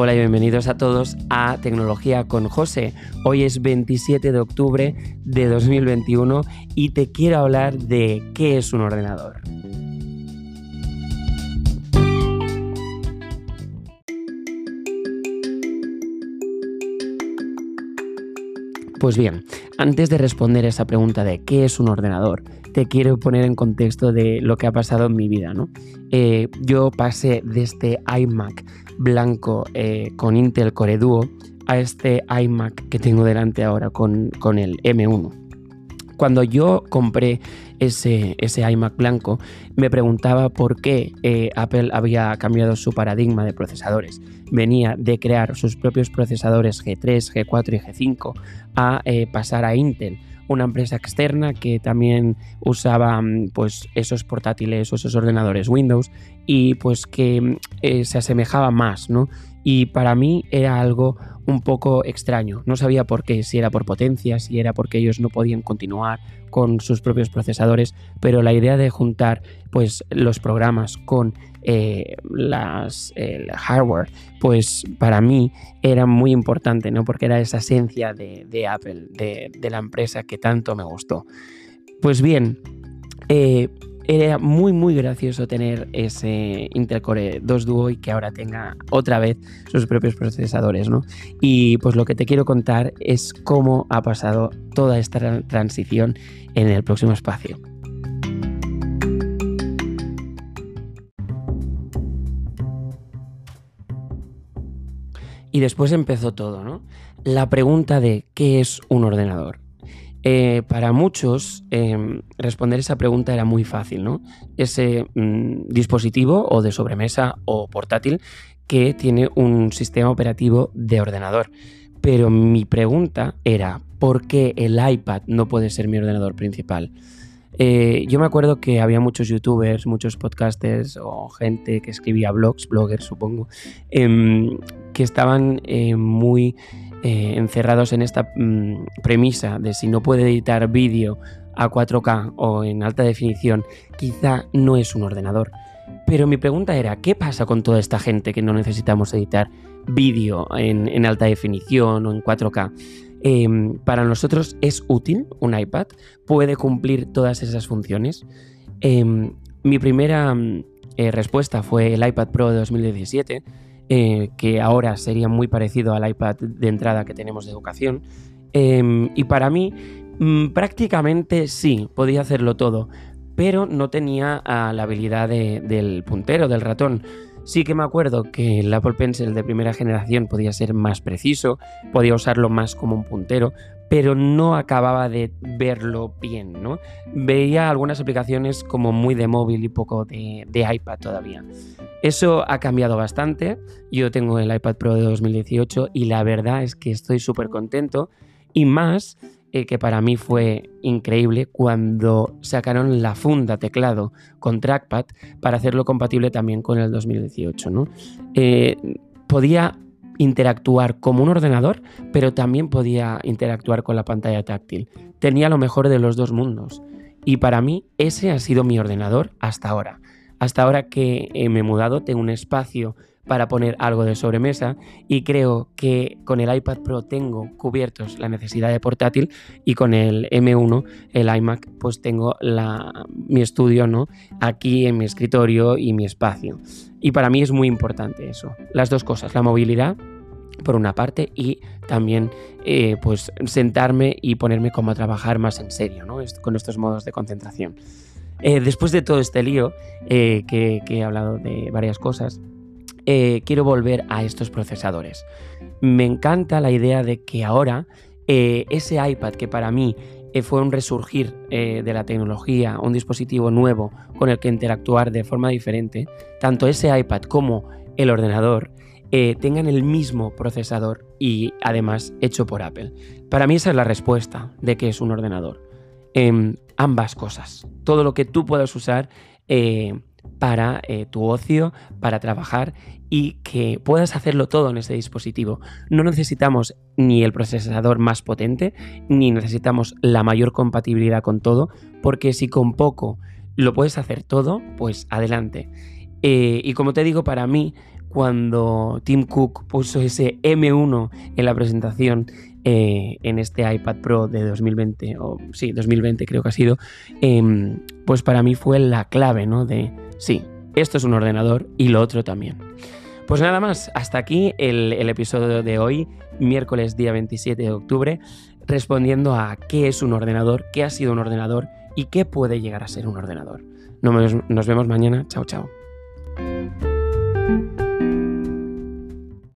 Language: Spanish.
Hola y bienvenidos a todos a Tecnología con José. Hoy es 27 de octubre de 2021 y te quiero hablar de qué es un ordenador. Pues bien, antes de responder esa pregunta de qué es un ordenador, te quiero poner en contexto de lo que ha pasado en mi vida. ¿no? Eh, yo pasé de este iMac blanco eh, con Intel Core Duo a este iMac que tengo delante ahora con, con el M1. Cuando yo compré ese, ese, iMac blanco, me preguntaba por qué eh, Apple había cambiado su paradigma de procesadores. Venía de crear sus propios procesadores G3, G4 y G5 a eh, pasar a Intel una empresa externa que también usaba mm, pues esos portátiles o esos ordenadores Windows y pues que eh, se asemejaba más, ¿no? Y para mí era algo un poco extraño. No sabía por qué, si era por potencia, si era porque ellos no podían continuar con sus propios procesadores, pero la idea de juntar pues los programas con eh, las, el hardware, pues para mí era muy importante, ¿no? Porque era esa esencia de, Apple, de, la empresa que tanto me gustó. Pues bien, eh, era muy muy gracioso tener ese Intel Core 2 Duo y que ahora tenga otra vez sus propios procesadores, ¿no? Y pues lo que te quiero contar es cómo ha pasado toda esta transición en el próximo espacio. Y después empezó todo, ¿no? La pregunta de ¿qué es un ordenador? Eh, para muchos, em, responder esa pregunta era muy fácil, ¿no? Ese mm, dispositivo o de sobremesa o portátil que tiene un sistema operativo de ordenador. Pero mi pregunta era, ¿por qué el iPad no puede ser mi ordenador principal? Eh, yo me acuerdo que había muchos youtubers, muchos podcasters o gente que escribía blogs, bloggers supongo, em, que estaban eh, muy eh, encerrados en esta mm, premisa de si no puede editar vídeo a 4K o en alta definición, quizá no es un ordenador. Pero mi pregunta era, ¿qué pasa con toda esta gente que no necesitamos editar vídeo en alta definición o en 4K? Em, para nosotros es útil un iPad, puede cumplir todas esas funciones. Em, mi primera mm, eh, respuesta fue el iPad Pro de 2017, eh, que ahora sería muy parecido al iPad de entrada que tenemos de educación. Em, y para mí, mm, prácticamente sí, podía hacerlo todo, pero no tenía ah, la habilidad del puntero, del ratón. Sí que me acuerdo que el Apple Pencil de primera generación podía ser más preciso, podía usarlo más como un puntero, pero no acababa de verlo bien, ¿no? Veía algunas aplicaciones como muy de móvil y poco de, de iPad todavía. Eso ha cambiado bastante. Yo tengo el iPad Pro de 2018 y la verdad es que estoy súper contento y más eh, que para mí fue increíble cuando sacaron la funda teclado con trackpad para hacerlo compatible también con el 2018. ¿no? Eh, podía interactuar como un ordenador, pero también podía interactuar con la pantalla táctil. Tenía lo mejor de los dos mundos. Y para mí ese ha sido mi ordenador hasta ahora. Hasta ahora que me he mudado, tengo un espacio para poner algo de sobremesa y creo que con el iPad Pro tengo cubiertos la necesidad de portátil y con el M1, el iMac, pues tengo la, mi estudio ¿no? aquí en mi escritorio y mi espacio. Y para mí es muy importante eso, las dos cosas, la movilidad por una parte y también eh, pues sentarme y ponerme como a trabajar más en serio ¿no? con estos modos de concentración. Eh, después de todo este lío, eh, que, que he hablado de varias cosas, eh, quiero volver a estos procesadores. Me encanta la idea de que ahora eh, ese iPad que para mí eh, fue un resurgir de la tecnología, un dispositivo nuevo con el que interactuar de forma diferente, tanto ese iPad como el ordenador tengan el mismo procesador y además hecho por Apple. Para mí esa es la respuesta de que es un ordenador. Em, ambas cosas. Todo lo que tú puedas usar para eh, tu ocio, para trabajar y que puedas hacerlo todo en ese dispositivo. No necesitamos ni el procesador más potente, ni necesitamos la mayor compatibilidad con todo, porque si con poco lo puedes hacer todo, pues adelante. Eh, y como te digo, para mí cuando Tim Cook puso ese M1 en la presentación eh, en este iPad Pro de 2020, o sí, 2020 creo que ha sido, em, pues para mí fue la clave, ¿no? De, sí, esto es un ordenador y lo otro también. Pues nada más, hasta aquí el, episodio de hoy, miércoles día 27 de octubre, respondiendo a qué es un ordenador, qué ha sido un ordenador y qué puede llegar a ser un ordenador. Nos vemos mañana, chao chao.